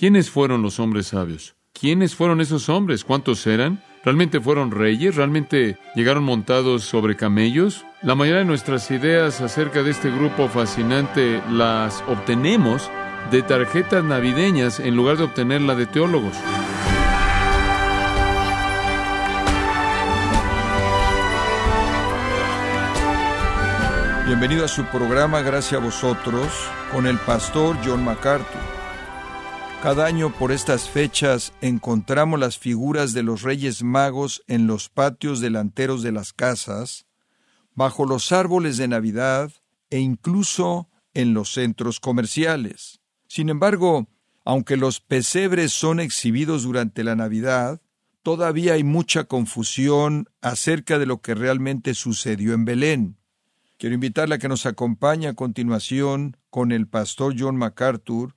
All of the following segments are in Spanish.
¿Quiénes fueron los hombres sabios? ¿Quiénes fueron esos hombres? ¿Cuántos eran? ¿Realmente fueron reyes? ¿Realmente llegaron montados sobre camellos? La mayoría de nuestras ideas acerca de este grupo fascinante las obtenemos de tarjetas navideñas en lugar de obtenerla de teólogos. Bienvenido a su programa Gracias a vosotros con el pastor John MacArthur. Cada año por estas fechas encontramos las figuras de los Reyes Magos en los patios delanteros de las casas, bajo los árboles de Navidad e incluso en los centros comerciales. Sin embargo, aunque los pesebres son exhibidos durante la Navidad, todavía hay mucha confusión acerca de lo que realmente sucedió en Belén. Quiero invitarle a que nos acompañe a continuación con el pastor John MacArthur,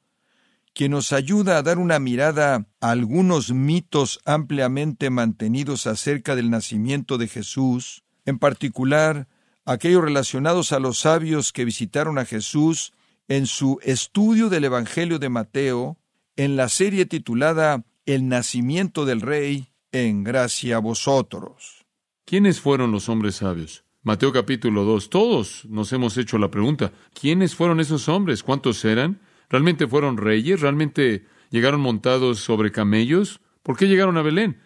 quien nos ayuda a dar una mirada a algunos mitos ampliamente mantenidos acerca del nacimiento de Jesús, en particular aquellos relacionados a los sabios que visitaron a Jesús en su estudio del Evangelio de Mateo, en la serie titulada El nacimiento del Rey, en gracia a vosotros. ¿Quiénes fueron los hombres sabios? Mateo capítulo 2. Todos nos hemos hecho la pregunta, ¿quiénes fueron esos hombres? ¿Cuántos eran? ¿Realmente fueron reyes? ¿Realmente llegaron montados sobre camellos? ¿Por qué llegaron a Belén?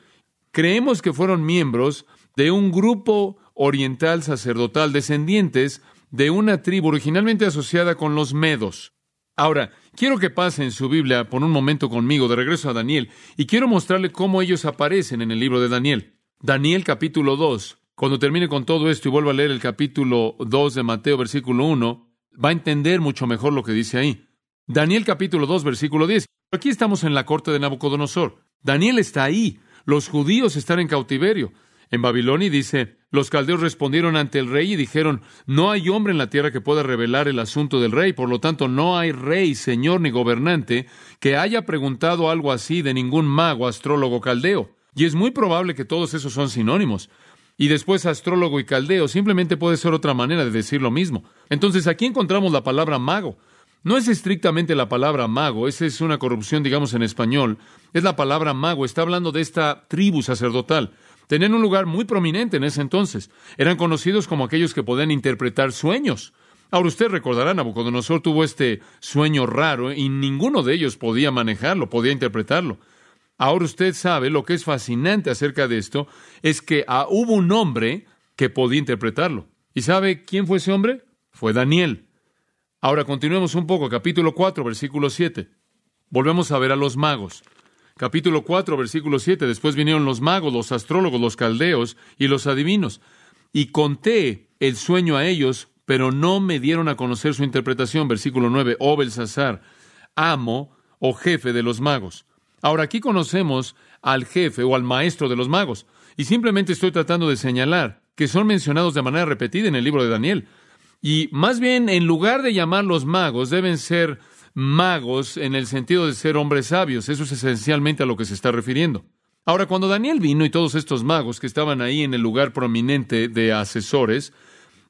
Creemos que fueron miembros de un grupo oriental sacerdotal, descendientes de una tribu originalmente asociada con los medos. Ahora, quiero que pasen su Biblia por un momento conmigo, de regreso a Daniel, y quiero mostrarle cómo ellos aparecen en el libro de Daniel. Daniel capítulo 2, cuando termine con todo esto y vuelva a leer el capítulo 2 de Mateo, versículo 1, va a entender mucho mejor lo que dice ahí. Daniel capítulo 2, versículo 10. Aquí estamos en la corte de Nabucodonosor. Daniel está ahí. Los judíos están en cautiverio. En Babilonia dice, los caldeos respondieron ante el rey y dijeron, no hay hombre en la tierra que pueda revelar el asunto del rey, por lo tanto no hay rey, señor ni gobernante que haya preguntado algo así de ningún mago, astrólogo, caldeo. Y es muy probable que todos esos son sinónimos y después astrólogo y caldeo, simplemente puede ser otra manera de decir lo mismo. Entonces aquí encontramos la palabra mago. No es estrictamente la palabra mago, esa es una corrupción, digamos, en español. Es la palabra mago, está hablando de esta tribu sacerdotal. Tenían un lugar muy prominente en ese entonces. Eran conocidos como aquellos que podían interpretar sueños. Ahora usted recordará, Nabucodonosor tuvo este sueño raro y ninguno de ellos podía manejarlo, podía interpretarlo. Ahora usted sabe lo que es fascinante acerca de esto, es que ah, hubo un hombre que podía interpretarlo. ¿Y sabe quién fue ese hombre? Fue Daniel. Ahora continuemos un poco, capítulo 4, versículo 7. Volvemos a ver a los magos. Capítulo 4, versículo 7. Después vinieron los magos, los astrólogos, los caldeos y los adivinos. Y conté el sueño a ellos, pero no me dieron a conocer su interpretación. Versículo 9. Oh Belsasar, amo o jefe de los magos. Ahora aquí conocemos al jefe o al maestro de los magos, y simplemente estoy tratando de señalar que son mencionados de manera repetida en el libro de Daniel. Y más bien, en lugar de llamarlos magos, deben ser magos en el sentido de ser hombres sabios. Eso es esencialmente a lo que se está refiriendo. Ahora, cuando Daniel vino y todos estos magos que estaban ahí en el lugar prominente de asesores,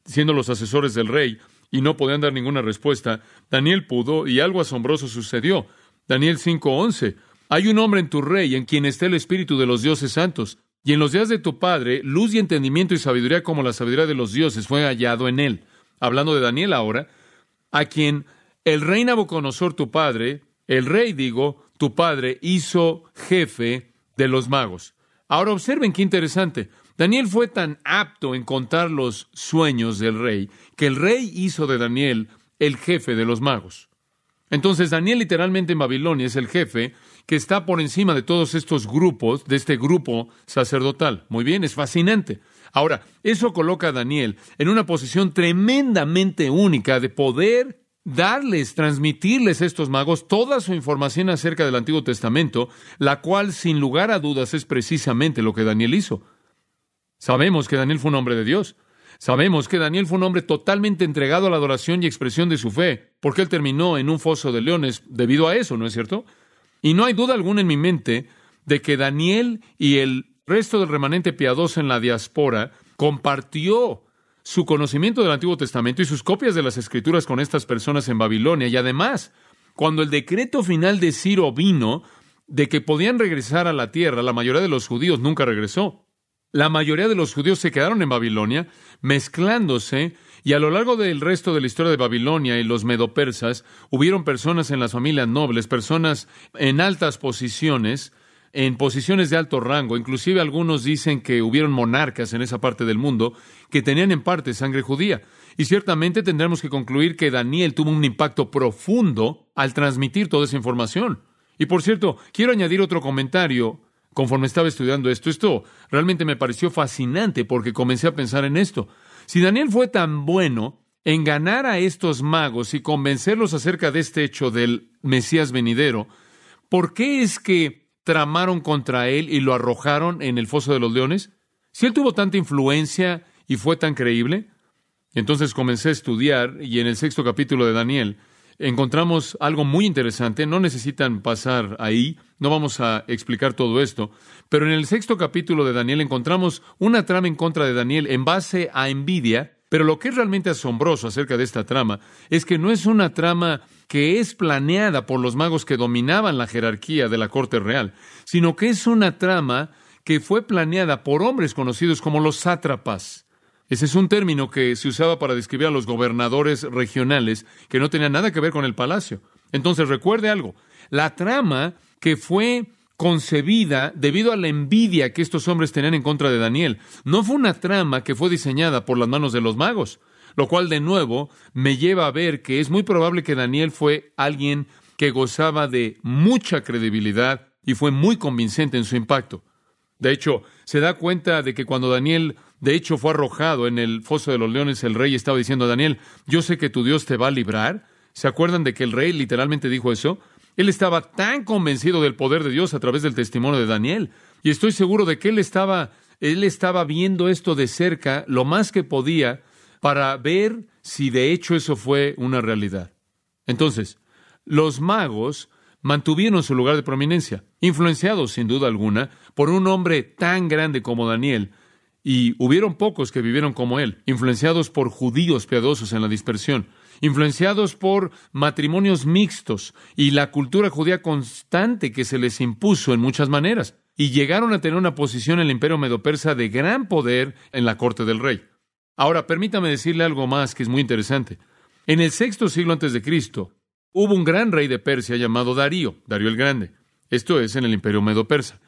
siendo los asesores del rey, y no podían dar ninguna respuesta, Daniel pudo y algo asombroso sucedió. Daniel 5:11 hay un hombre en tu rey en quien está el espíritu de los dioses santos, y en los días de tu padre, luz y entendimiento y sabiduría como la sabiduría de los dioses fue hallado en él. Hablando de Daniel ahora, a quien el rey Nabucodonosor, tu padre, el rey, digo, tu padre, hizo jefe de los magos. Ahora observen qué interesante. Daniel fue tan apto en contar los sueños del rey que el rey hizo de Daniel el jefe de los magos. Entonces Daniel literalmente en Babilonia es el jefe que está por encima de todos estos grupos, de este grupo sacerdotal. Muy bien, es fascinante. Ahora, eso coloca a Daniel en una posición tremendamente única de poder darles, transmitirles a estos magos toda su información acerca del Antiguo Testamento, la cual sin lugar a dudas es precisamente lo que Daniel hizo. Sabemos que Daniel fue un hombre de Dios. Sabemos que Daniel fue un hombre totalmente entregado a la adoración y expresión de su fe, porque él terminó en un foso de leones debido a eso, ¿no es cierto? Y no hay duda alguna en mi mente de que Daniel y el resto del remanente piadoso en la diáspora compartió su conocimiento del Antiguo Testamento y sus copias de las Escrituras con estas personas en Babilonia y además cuando el decreto final de Ciro vino de que podían regresar a la tierra, la mayoría de los judíos nunca regresó. La mayoría de los judíos se quedaron en Babilonia, mezclándose, y a lo largo del resto de la historia de Babilonia y los medopersas, hubieron personas en las familias nobles, personas en altas posiciones, en posiciones de alto rango, inclusive algunos dicen que hubieron monarcas en esa parte del mundo que tenían en parte sangre judía. Y ciertamente tendremos que concluir que Daniel tuvo un impacto profundo al transmitir toda esa información. Y por cierto, quiero añadir otro comentario conforme estaba estudiando esto. Esto realmente me pareció fascinante porque comencé a pensar en esto. Si Daniel fue tan bueno en ganar a estos magos y convencerlos acerca de este hecho del Mesías venidero, ¿por qué es que tramaron contra él y lo arrojaron en el foso de los leones? Si él tuvo tanta influencia y fue tan creíble, entonces comencé a estudiar y en el sexto capítulo de Daniel encontramos algo muy interesante. No necesitan pasar ahí, no vamos a explicar todo esto, pero en el sexto capítulo de Daniel encontramos una trama en contra de Daniel en base a envidia, pero lo que es realmente asombroso acerca de esta trama es que no es una trama que es planeada por los magos que dominaban la jerarquía de la corte real, sino que es una trama que fue planeada por hombres conocidos como los sátrapas. Ese es un término que se usaba para describir a los gobernadores regionales que no tenían nada que ver con el palacio. Entonces recuerde algo, la trama que fue concebida debido a la envidia que estos hombres tenían en contra de Daniel, no fue una trama que fue diseñada por las manos de los magos, lo cual de nuevo me lleva a ver que es muy probable que Daniel fue alguien que gozaba de mucha credibilidad y fue muy convincente en su impacto. De hecho, se da cuenta de que cuando Daniel de hecho, fue arrojado en el foso de los leones. El rey estaba diciendo a Daniel, yo sé que tu Dios te va a librar. ¿Se acuerdan de que el rey literalmente dijo eso? Él estaba tan convencido del poder de Dios a través del testimonio de Daniel. Y estoy seguro de que él estaba, él estaba viendo esto de cerca lo más que podía para ver si de hecho eso fue una realidad. Entonces, los magos mantuvieron su lugar de prominencia, influenciados sin duda alguna por un hombre tan grande como Daniel, y hubieron pocos que vivieron como él, influenciados por judíos piadosos en la dispersión, influenciados por matrimonios mixtos y la cultura judía constante que se les impuso en muchas maneras, y llegaron a tener una posición en el imperio medo-persa de gran poder en la corte del rey. Ahora, permítame decirle algo más que es muy interesante. En el sexto siglo antes de Cristo, hubo un gran rey de Persia llamado Darío, Darío el Grande. Esto es en el imperio medo-persa.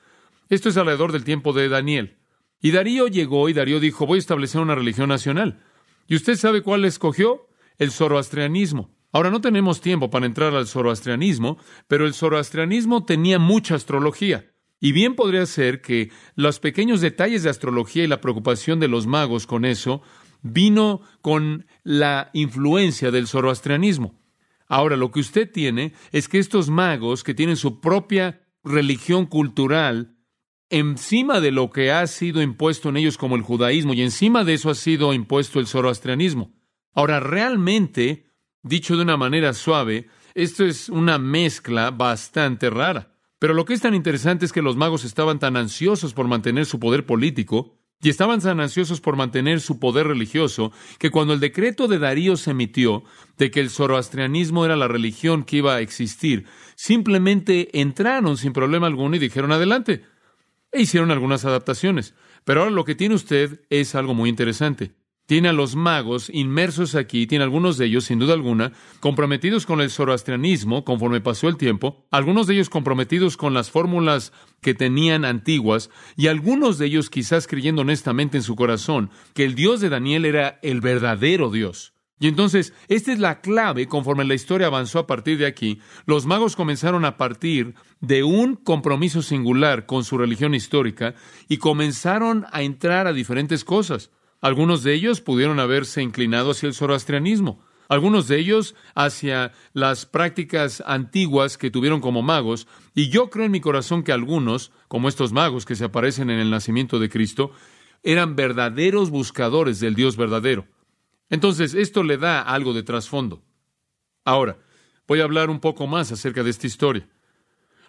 Esto es alrededor del tiempo de Daniel. Y Darío llegó y Darío dijo, voy a establecer una religión nacional. ¿Y usted sabe cuál escogió? El zoroastrianismo. Ahora no tenemos tiempo para entrar al zoroastrianismo, pero el zoroastrianismo tenía mucha astrología. Y bien podría ser que los pequeños detalles de astrología y la preocupación de los magos con eso vino con la influencia del zoroastrianismo. Ahora, lo que usted tiene es que estos magos que tienen su propia religión cultural encima de lo que ha sido impuesto en ellos como el judaísmo y encima de eso ha sido impuesto el zoroastrianismo. Ahora, realmente, dicho de una manera suave, esto es una mezcla bastante rara. Pero lo que es tan interesante es que los magos estaban tan ansiosos por mantener su poder político y estaban tan ansiosos por mantener su poder religioso que cuando el decreto de Darío se emitió de que el zoroastrianismo era la religión que iba a existir, simplemente entraron sin problema alguno y dijeron adelante. E hicieron algunas adaptaciones. Pero ahora lo que tiene usted es algo muy interesante. Tiene a los magos inmersos aquí, tiene algunos de ellos, sin duda alguna, comprometidos con el zoroastrianismo conforme pasó el tiempo, algunos de ellos comprometidos con las fórmulas que tenían antiguas, y algunos de ellos quizás creyendo honestamente en su corazón que el Dios de Daniel era el verdadero Dios. Y entonces, esta es la clave conforme la historia avanzó a partir de aquí. Los magos comenzaron a partir de un compromiso singular con su religión histórica y comenzaron a entrar a diferentes cosas. Algunos de ellos pudieron haberse inclinado hacia el zoroastrianismo, algunos de ellos hacia las prácticas antiguas que tuvieron como magos, y yo creo en mi corazón que algunos, como estos magos que se aparecen en el nacimiento de Cristo, eran verdaderos buscadores del Dios verdadero. Entonces, esto le da algo de trasfondo. Ahora, voy a hablar un poco más acerca de esta historia.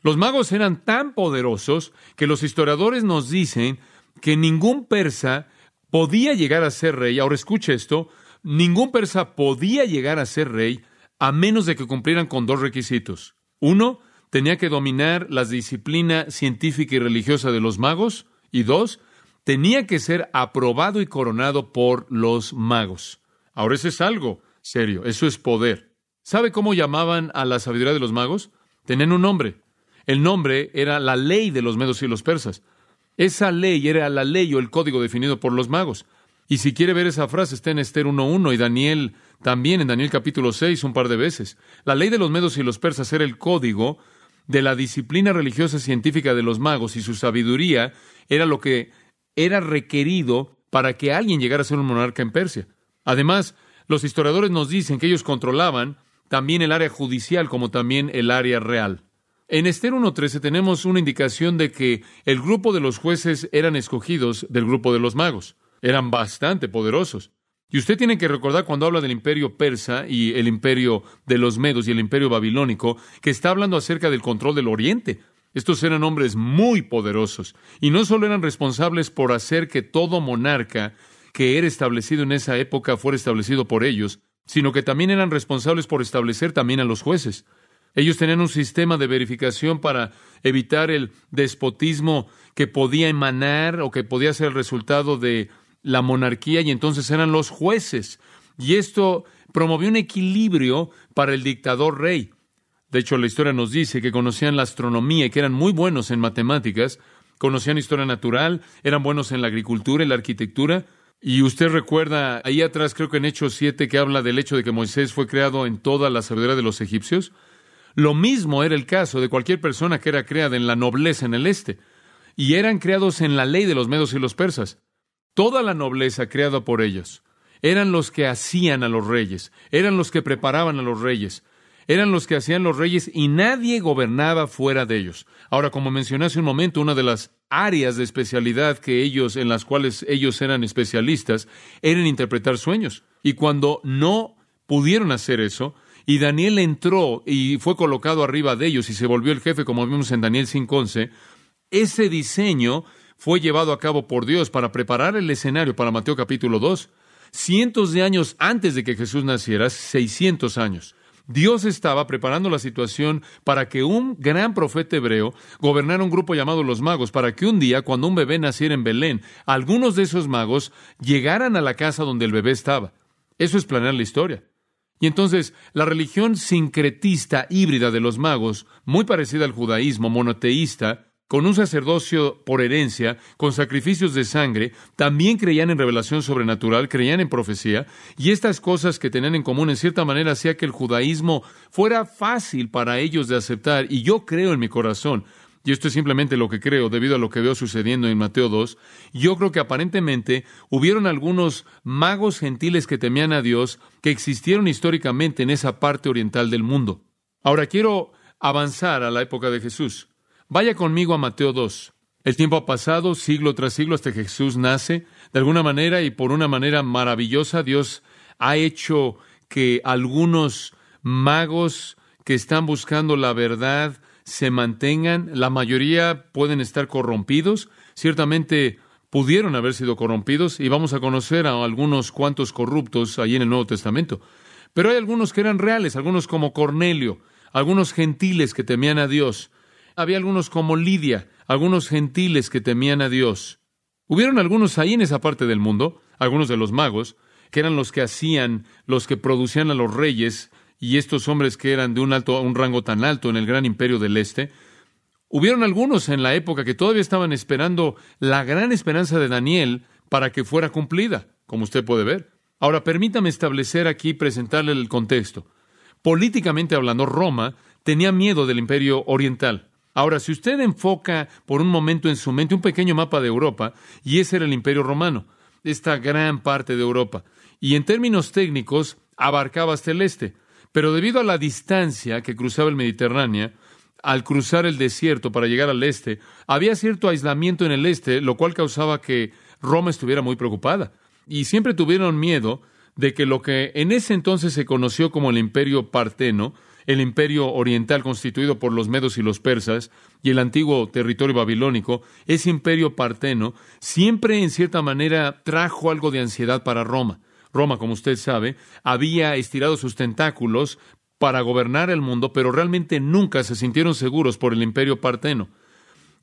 Los magos eran tan poderosos que los historiadores nos dicen que ningún persa podía llegar a ser rey. Ahora escuche esto, ningún persa podía llegar a ser rey a menos de que cumplieran con dos requisitos. Uno, tenía que dominar la disciplina científica y religiosa de los magos. Y dos, tenía que ser aprobado y coronado por los magos. Ahora eso es algo serio, eso es poder. ¿Sabe cómo llamaban a la sabiduría de los magos? Tenían un nombre. El nombre era la ley de los medos y los persas. Esa ley era la ley o el código definido por los magos. Y si quiere ver esa frase, está en Esther 1.1 y Daniel también en Daniel capítulo 6 un par de veces. La ley de los medos y los persas era el código de la disciplina religiosa científica de los magos y su sabiduría era lo que era requerido para que alguien llegara a ser un monarca en Persia. Además, los historiadores nos dicen que ellos controlaban también el área judicial como también el área real. En Esther 1.13 tenemos una indicación de que el grupo de los jueces eran escogidos del grupo de los magos. Eran bastante poderosos. Y usted tiene que recordar cuando habla del imperio persa y el imperio de los medos y el imperio babilónico, que está hablando acerca del control del oriente. Estos eran hombres muy poderosos y no solo eran responsables por hacer que todo monarca que era establecido en esa época fuera establecido por ellos, sino que también eran responsables por establecer también a los jueces. Ellos tenían un sistema de verificación para evitar el despotismo que podía emanar o que podía ser el resultado de la monarquía y entonces eran los jueces. Y esto promovió un equilibrio para el dictador rey. De hecho, la historia nos dice que conocían la astronomía y que eran muy buenos en matemáticas, conocían historia natural, eran buenos en la agricultura y la arquitectura. Y usted recuerda ahí atrás, creo que en Hechos 7, que habla del hecho de que Moisés fue creado en toda la sabiduría de los egipcios. Lo mismo era el caso de cualquier persona que era creada en la nobleza en el este. Y eran creados en la ley de los medos y los persas. Toda la nobleza creada por ellos. Eran los que hacían a los reyes, eran los que preparaban a los reyes, eran los que hacían los reyes y nadie gobernaba fuera de ellos. Ahora, como mencioné hace un momento, una de las áreas de especialidad que ellos, en las cuales ellos eran especialistas, era en interpretar sueños. Y cuando no pudieron hacer eso, y Daniel entró y fue colocado arriba de ellos y se volvió el jefe, como vimos en Daniel 5.11, ese diseño fue llevado a cabo por Dios para preparar el escenario para Mateo capítulo 2. Cientos de años antes de que Jesús naciera, 600 años. Dios estaba preparando la situación para que un gran profeta hebreo gobernara un grupo llamado los magos, para que un día, cuando un bebé naciera en Belén, algunos de esos magos llegaran a la casa donde el bebé estaba. Eso es planear la historia. Y entonces, la religión sincretista híbrida de los magos, muy parecida al judaísmo monoteísta, con un sacerdocio por herencia, con sacrificios de sangre, también creían en revelación sobrenatural, creían en profecía, y estas cosas que tenían en común en cierta manera hacía que el judaísmo fuera fácil para ellos de aceptar, y yo creo en mi corazón, y esto es simplemente lo que creo debido a lo que veo sucediendo en Mateo 2, yo creo que aparentemente hubieron algunos magos gentiles que temían a Dios que existieron históricamente en esa parte oriental del mundo. Ahora quiero avanzar a la época de Jesús. Vaya conmigo a Mateo 2. El tiempo ha pasado siglo tras siglo hasta que Jesús nace. De alguna manera y por una manera maravillosa, Dios ha hecho que algunos magos que están buscando la verdad se mantengan. La mayoría pueden estar corrompidos. Ciertamente pudieron haber sido corrompidos y vamos a conocer a algunos cuantos corruptos ahí en el Nuevo Testamento. Pero hay algunos que eran reales, algunos como Cornelio, algunos gentiles que temían a Dios había algunos como Lidia, algunos gentiles que temían a Dios. Hubieron algunos ahí en esa parte del mundo, algunos de los magos, que eran los que hacían, los que producían a los reyes, y estos hombres que eran de un alto, un rango tan alto en el gran imperio del este. Hubieron algunos en la época que todavía estaban esperando la gran esperanza de Daniel para que fuera cumplida, como usted puede ver. Ahora, permítame establecer aquí, presentarle el contexto. Políticamente hablando, Roma tenía miedo del imperio oriental. Ahora, si usted enfoca por un momento en su mente un pequeño mapa de Europa, y ese era el Imperio Romano, esta gran parte de Europa, y en términos técnicos abarcaba hasta el este, pero debido a la distancia que cruzaba el Mediterráneo, al cruzar el desierto para llegar al este, había cierto aislamiento en el este, lo cual causaba que Roma estuviera muy preocupada. Y siempre tuvieron miedo de que lo que en ese entonces se conoció como el imperio parteno el imperio oriental constituido por los medos y los persas y el antiguo territorio babilónico, ese imperio parteno, siempre en cierta manera trajo algo de ansiedad para Roma. Roma, como usted sabe, había estirado sus tentáculos para gobernar el mundo, pero realmente nunca se sintieron seguros por el imperio parteno.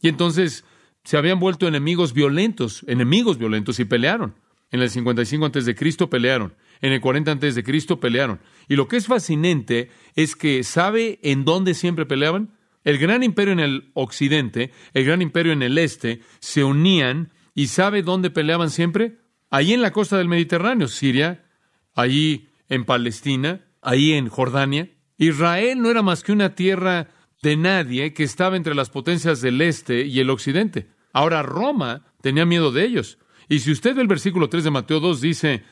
Y entonces se habían vuelto enemigos violentos, enemigos violentos y pelearon. En el 55 antes de Cristo pelearon, en el 40 antes de Cristo pelearon. Y lo que es fascinante es que sabe en dónde siempre peleaban. El gran imperio en el occidente, el gran imperio en el este se unían y sabe dónde peleaban siempre? Allí en la costa del Mediterráneo, Siria, allí en Palestina, ahí en Jordania. Israel no era más que una tierra de nadie que estaba entre las potencias del este y el occidente. Ahora Roma tenía miedo de ellos. Y si usted ve el versículo 3 de Mateo 2, dice,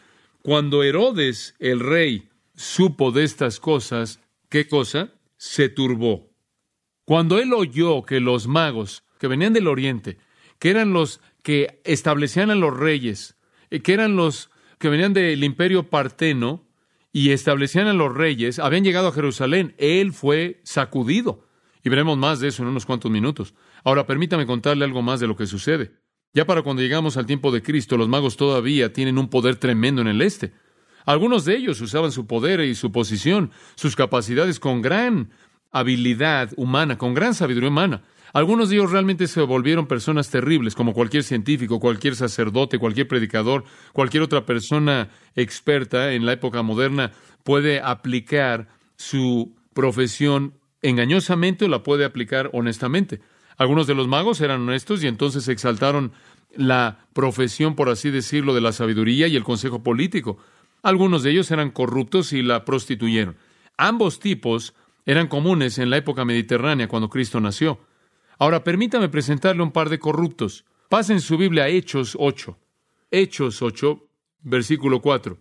cuando Herodes el rey supo de estas cosas, ¿qué cosa? Se turbó. Cuando él oyó que los magos que venían del oriente, que eran los que establecían a los reyes, que eran los que venían del imperio parteno y establecían a los reyes, habían llegado a Jerusalén, él fue sacudido. Y veremos más de eso en unos cuantos minutos. Ahora permítame contarle algo más de lo que sucede. Ya para cuando llegamos al tiempo de Cristo, los magos todavía tienen un poder tremendo en el este. Algunos de ellos usaban su poder y su posición, sus capacidades con gran habilidad humana, con gran sabiduría humana. Algunos de ellos realmente se volvieron personas terribles, como cualquier científico, cualquier sacerdote, cualquier predicador, cualquier otra persona experta en la época moderna puede aplicar su profesión engañosamente o la puede aplicar honestamente. Algunos de los magos eran honestos y entonces exaltaron la profesión, por así decirlo, de la sabiduría y el consejo político. Algunos de ellos eran corruptos y la prostituyeron. Ambos tipos eran comunes en la época mediterránea cuando Cristo nació. Ahora permítame presentarle un par de corruptos. Pasen su Biblia a Hechos 8. Hechos 8, versículo 4.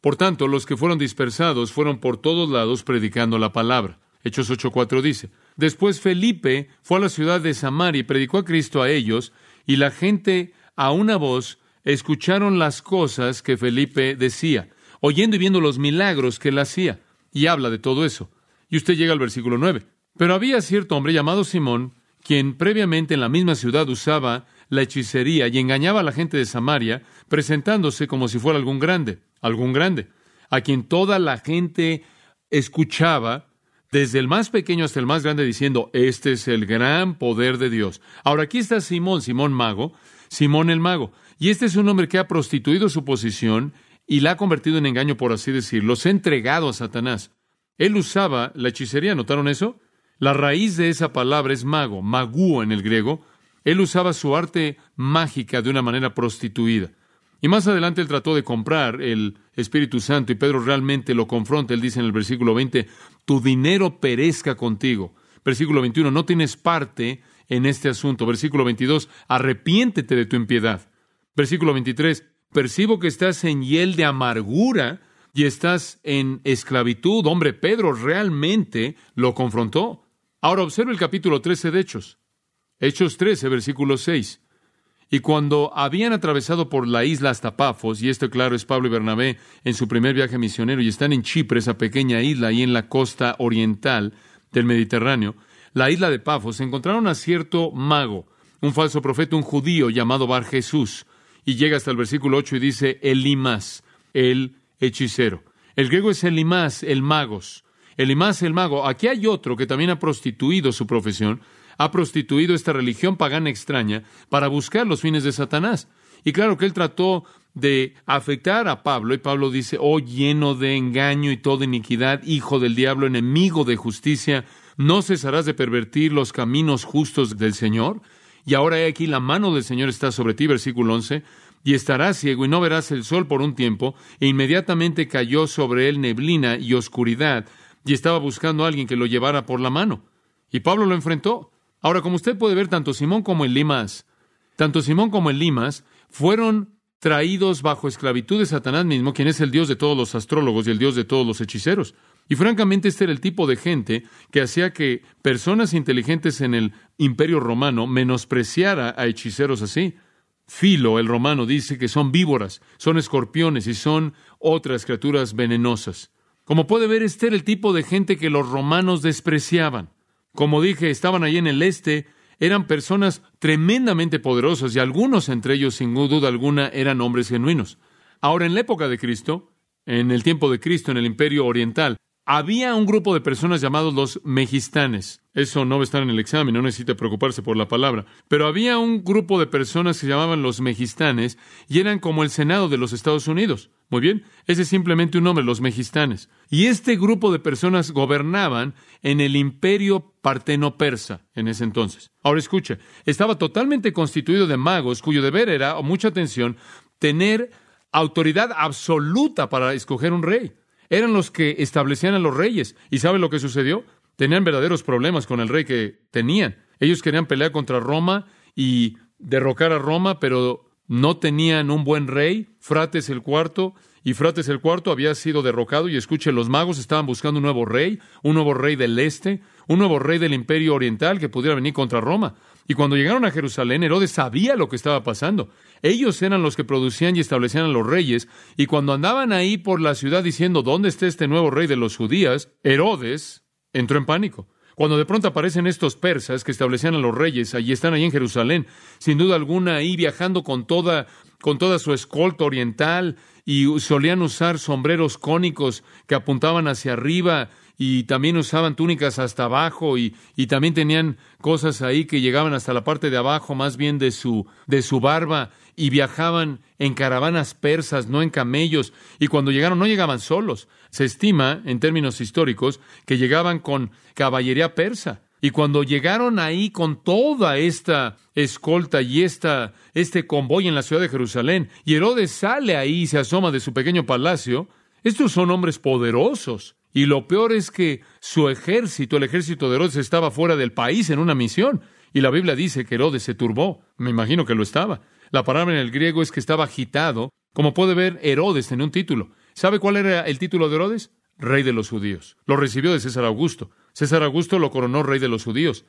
Por tanto, los que fueron dispersados fueron por todos lados predicando la palabra. Hechos 8:4 dice, Después Felipe fue a la ciudad de Samaria y predicó a Cristo a ellos, y la gente a una voz escucharon las cosas que Felipe decía, oyendo y viendo los milagros que él hacía. Y habla de todo eso. Y usted llega al versículo 9. Pero había cierto hombre llamado Simón, quien previamente en la misma ciudad usaba la hechicería y engañaba a la gente de Samaria, presentándose como si fuera algún grande, algún grande, a quien toda la gente escuchaba desde el más pequeño hasta el más grande, diciendo, este es el gran poder de Dios. Ahora aquí está Simón, Simón Mago, Simón el Mago. Y este es un hombre que ha prostituido su posición y la ha convertido en engaño, por así decirlo, se ha entregado a Satanás. Él usaba la hechicería, ¿notaron eso? La raíz de esa palabra es mago, magúo en el griego. Él usaba su arte mágica de una manera prostituida. Y más adelante él trató de comprar el Espíritu Santo y Pedro realmente lo confronta. Él dice en el versículo 20, tu dinero perezca contigo. Versículo 21, no tienes parte en este asunto. Versículo 22, arrepiéntete de tu impiedad. Versículo 23, percibo que estás en hiel de amargura y estás en esclavitud. Hombre, Pedro realmente lo confrontó. Ahora observa el capítulo 13 de Hechos. Hechos 13, versículo 6. Y cuando habían atravesado por la isla hasta Pafos, y esto claro es Pablo y Bernabé en su primer viaje misionero, y están en Chipre, esa pequeña isla ahí en la costa oriental del Mediterráneo, la isla de Pafos, encontraron a cierto mago, un falso profeta, un judío llamado Bar Jesús, y llega hasta el versículo 8 y dice Elimás, el hechicero. El griego es Elimás, el magos. Elimás, el mago. Aquí hay otro que también ha prostituido su profesión, ha prostituido esta religión pagana extraña para buscar los fines de Satanás. Y claro que él trató de afectar a Pablo, y Pablo dice, oh lleno de engaño y toda iniquidad, hijo del diablo, enemigo de justicia, ¿no cesarás de pervertir los caminos justos del Señor? Y ahora he aquí la mano del Señor está sobre ti, versículo 11, y estarás ciego y no verás el sol por un tiempo, e inmediatamente cayó sobre él neblina y oscuridad, y estaba buscando a alguien que lo llevara por la mano. Y Pablo lo enfrentó. Ahora, como usted puede ver, tanto Simón como el Limas, tanto Simón como el Limas fueron traídos bajo esclavitud de Satanás mismo, quien es el Dios de todos los astrólogos y el Dios de todos los hechiceros. Y francamente este era el tipo de gente que hacía que personas inteligentes en el imperio romano menospreciara a hechiceros así. Filo, el romano, dice que son víboras, son escorpiones y son otras criaturas venenosas. Como puede ver, este era el tipo de gente que los romanos despreciaban. Como dije, estaban allí en el este, eran personas tremendamente poderosas y algunos entre ellos, sin duda alguna, eran hombres genuinos. Ahora, en la época de Cristo, en el tiempo de Cristo, en el imperio oriental, había un grupo de personas llamados los megistanes. Eso no va a estar en el examen, no necesita preocuparse por la palabra. Pero había un grupo de personas que se llamaban los megistanes y eran como el Senado de los Estados Unidos. Muy bien, ese es simplemente un nombre, los megistanes. Y este grupo de personas gobernaban en el imperio parteno-persa en ese entonces. Ahora escucha, estaba totalmente constituido de magos cuyo deber era, o mucha atención, tener autoridad absoluta para escoger un rey eran los que establecían a los reyes. ¿Y sabe lo que sucedió? Tenían verdaderos problemas con el rey que tenían. Ellos querían pelear contra Roma y derrocar a Roma, pero no tenían un buen rey. Frates el cuarto, y Frates el cuarto había sido derrocado. Y escuche, los magos estaban buscando un nuevo rey, un nuevo rey del este, un nuevo rey del imperio oriental que pudiera venir contra Roma. Y cuando llegaron a Jerusalén, Herodes sabía lo que estaba pasando. Ellos eran los que producían y establecían a los reyes, y cuando andaban ahí por la ciudad diciendo, ¿dónde está este nuevo rey de los judíos? Herodes entró en pánico. Cuando de pronto aparecen estos persas que establecían a los reyes, allí están ahí en Jerusalén, sin duda alguna ahí viajando con toda, con toda su escolta oriental, y solían usar sombreros cónicos que apuntaban hacia arriba, y también usaban túnicas hasta abajo y, y, también tenían cosas ahí que llegaban hasta la parte de abajo, más bien de su, de su barba, y viajaban en caravanas persas, no en camellos, y cuando llegaron no llegaban solos. Se estima, en términos históricos, que llegaban con caballería persa. Y cuando llegaron ahí con toda esta escolta y esta, este convoy en la ciudad de Jerusalén, y Herodes sale ahí y se asoma de su pequeño palacio, estos son hombres poderosos. Y lo peor es que su ejército, el ejército de Herodes, estaba fuera del país en una misión. Y la Biblia dice que Herodes se turbó. Me imagino que lo estaba. La palabra en el griego es que estaba agitado. Como puede ver, Herodes tenía un título. ¿Sabe cuál era el título de Herodes? Rey de los judíos. Lo recibió de César Augusto. César Augusto lo coronó rey de los judíos.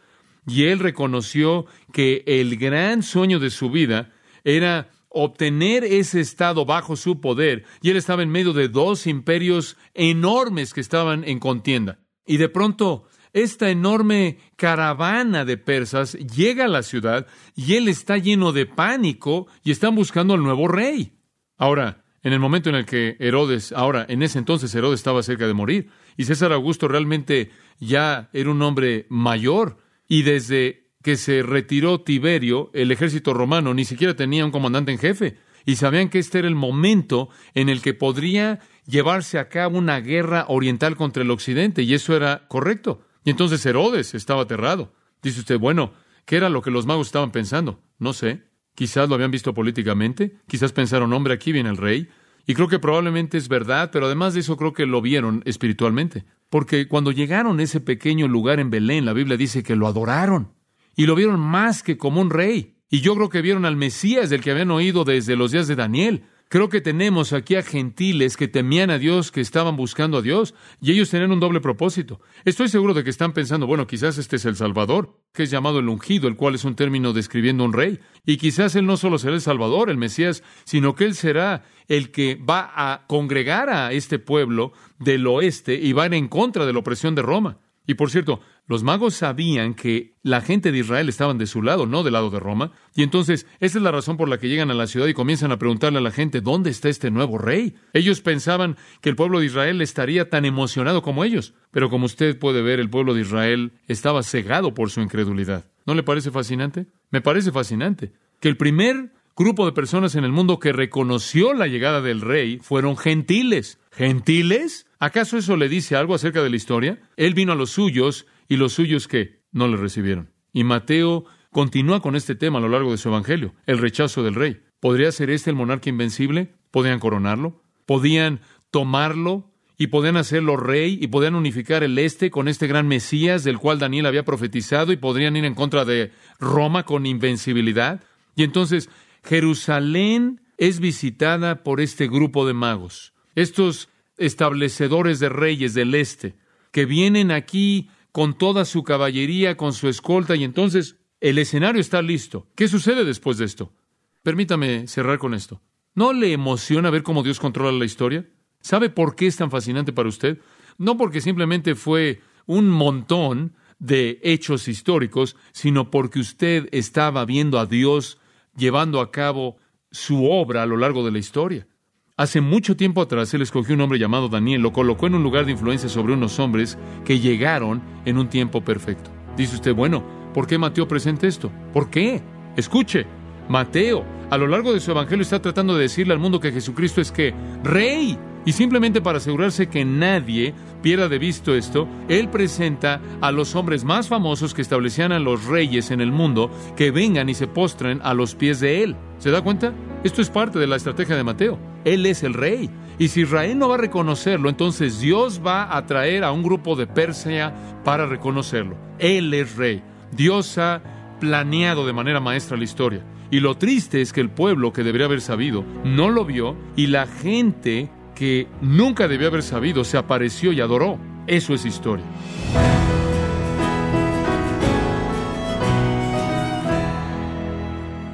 Y él reconoció que el gran sueño de su vida era obtener ese estado bajo su poder. Y él estaba en medio de dos imperios enormes que estaban en contienda. Y de pronto esta enorme caravana de persas llega a la ciudad y él está lleno de pánico y están buscando al nuevo rey. Ahora, en el momento en el que Herodes, ahora, en ese entonces Herodes estaba cerca de morir y César Augusto realmente ya era un hombre mayor y desde que se retiró Tiberio, el ejército romano ni siquiera tenía un comandante en jefe y sabían que este era el momento en el que podría llevarse a cabo una guerra oriental contra el occidente y eso era correcto. Y entonces Herodes estaba aterrado. Dice usted, bueno, ¿qué era lo que los magos estaban pensando? No sé. Quizás lo habían visto políticamente, quizás pensaron, hombre, aquí viene el rey. Y creo que probablemente es verdad, pero además de eso creo que lo vieron espiritualmente. Porque cuando llegaron a ese pequeño lugar en Belén, la Biblia dice que lo adoraron. Y lo vieron más que como un rey. Y yo creo que vieron al Mesías del que habían oído desde los días de Daniel. Creo que tenemos aquí a gentiles que temían a Dios, que estaban buscando a Dios, y ellos tenían un doble propósito. Estoy seguro de que están pensando, bueno, quizás este es el Salvador, que es llamado el ungido, el cual es un término describiendo un rey. Y quizás él no solo será el Salvador, el Mesías, sino que él será el que va a congregar a este pueblo del oeste y va en contra de la opresión de Roma. Y por cierto, los magos sabían que la gente de Israel estaban de su lado, no del lado de Roma. Y entonces, esa es la razón por la que llegan a la ciudad y comienzan a preguntarle a la gente, ¿dónde está este nuevo rey? Ellos pensaban que el pueblo de Israel estaría tan emocionado como ellos. Pero como usted puede ver, el pueblo de Israel estaba cegado por su incredulidad. ¿No le parece fascinante? Me parece fascinante. Que el primer grupo de personas en el mundo que reconoció la llegada del rey fueron gentiles. ¿Gentiles? ¿Acaso eso le dice algo acerca de la historia? Él vino a los suyos y los suyos que no le recibieron. Y Mateo continúa con este tema a lo largo de su evangelio, el rechazo del rey. ¿Podría ser este el monarca invencible? ¿Podían coronarlo? ¿Podían tomarlo? ¿Y podían hacerlo rey? ¿Y podían unificar el este con este gran Mesías del cual Daniel había profetizado? ¿Y podrían ir en contra de Roma con invencibilidad? Y entonces Jerusalén es visitada por este grupo de magos, estos establecedores de reyes del este, que vienen aquí con toda su caballería, con su escolta, y entonces el escenario está listo. ¿Qué sucede después de esto? Permítame cerrar con esto. ¿No le emociona ver cómo Dios controla la historia? ¿Sabe por qué es tan fascinante para usted? No porque simplemente fue un montón de hechos históricos, sino porque usted estaba viendo a Dios llevando a cabo su obra a lo largo de la historia. Hace mucho tiempo atrás él escogió un hombre llamado Daniel, lo colocó en un lugar de influencia sobre unos hombres que llegaron en un tiempo perfecto. Dice usted, bueno, ¿por qué Mateo presenta esto? ¿Por qué? Escuche, Mateo a lo largo de su evangelio está tratando de decirle al mundo que Jesucristo es que rey. Y simplemente para asegurarse que nadie pierda de visto esto, él presenta a los hombres más famosos que establecían a los reyes en el mundo que vengan y se postren a los pies de él. ¿Se da cuenta? Esto es parte de la estrategia de Mateo. Él es el rey. Y si Israel no va a reconocerlo, entonces Dios va a traer a un grupo de Persia para reconocerlo. Él es rey. Dios ha planeado de manera maestra la historia. Y lo triste es que el pueblo que debería haber sabido no lo vio y la gente que nunca debió haber sabido se apareció y adoró. Eso es historia.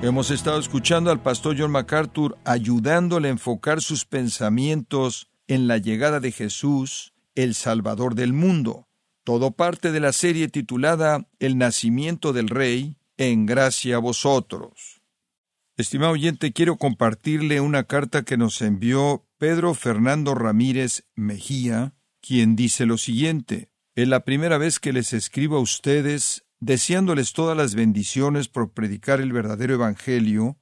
Hemos estado escuchando al pastor John MacArthur ayudándole a enfocar sus pensamientos en la llegada de Jesús, el Salvador del mundo. Todo parte de la serie titulada El nacimiento del Rey, en gracia a vosotros. Estimado oyente, quiero compartirle una carta que nos envió Pedro Fernando Ramírez Mejía, quien dice lo siguiente. Es la primera vez que les escribo a ustedes deseándoles todas las bendiciones por predicar el verdadero Evangelio,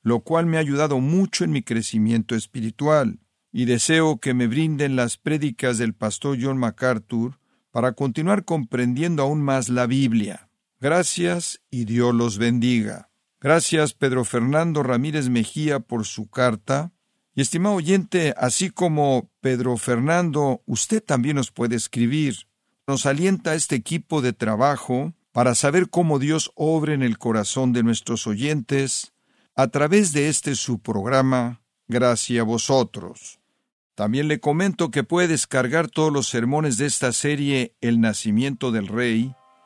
lo cual me ha ayudado mucho en mi crecimiento espiritual, y deseo que me brinden las prédicas del pastor John MacArthur para continuar comprendiendo aún más la Biblia. Gracias y Dios los bendiga. Gracias Pedro Fernando Ramírez Mejía por su carta. Y estimado oyente, así como Pedro Fernando, usted también nos puede escribir. Nos alienta este equipo de trabajo para saber cómo Dios obra en el corazón de nuestros oyentes a través de este su programa, Gracias a vosotros. También le comento que puede descargar todos los sermones de esta serie El nacimiento del Rey,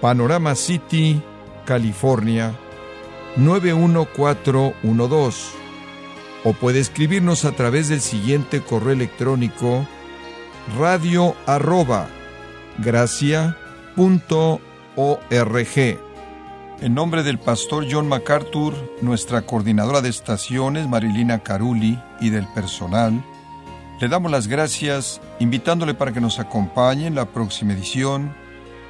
Panorama City, California 91412. O puede escribirnos a través del siguiente correo electrónico radio arroba gracia.org. En nombre del pastor John MacArthur, nuestra coordinadora de estaciones Marilina Caruli y del personal, le damos las gracias invitándole para que nos acompañe en la próxima edición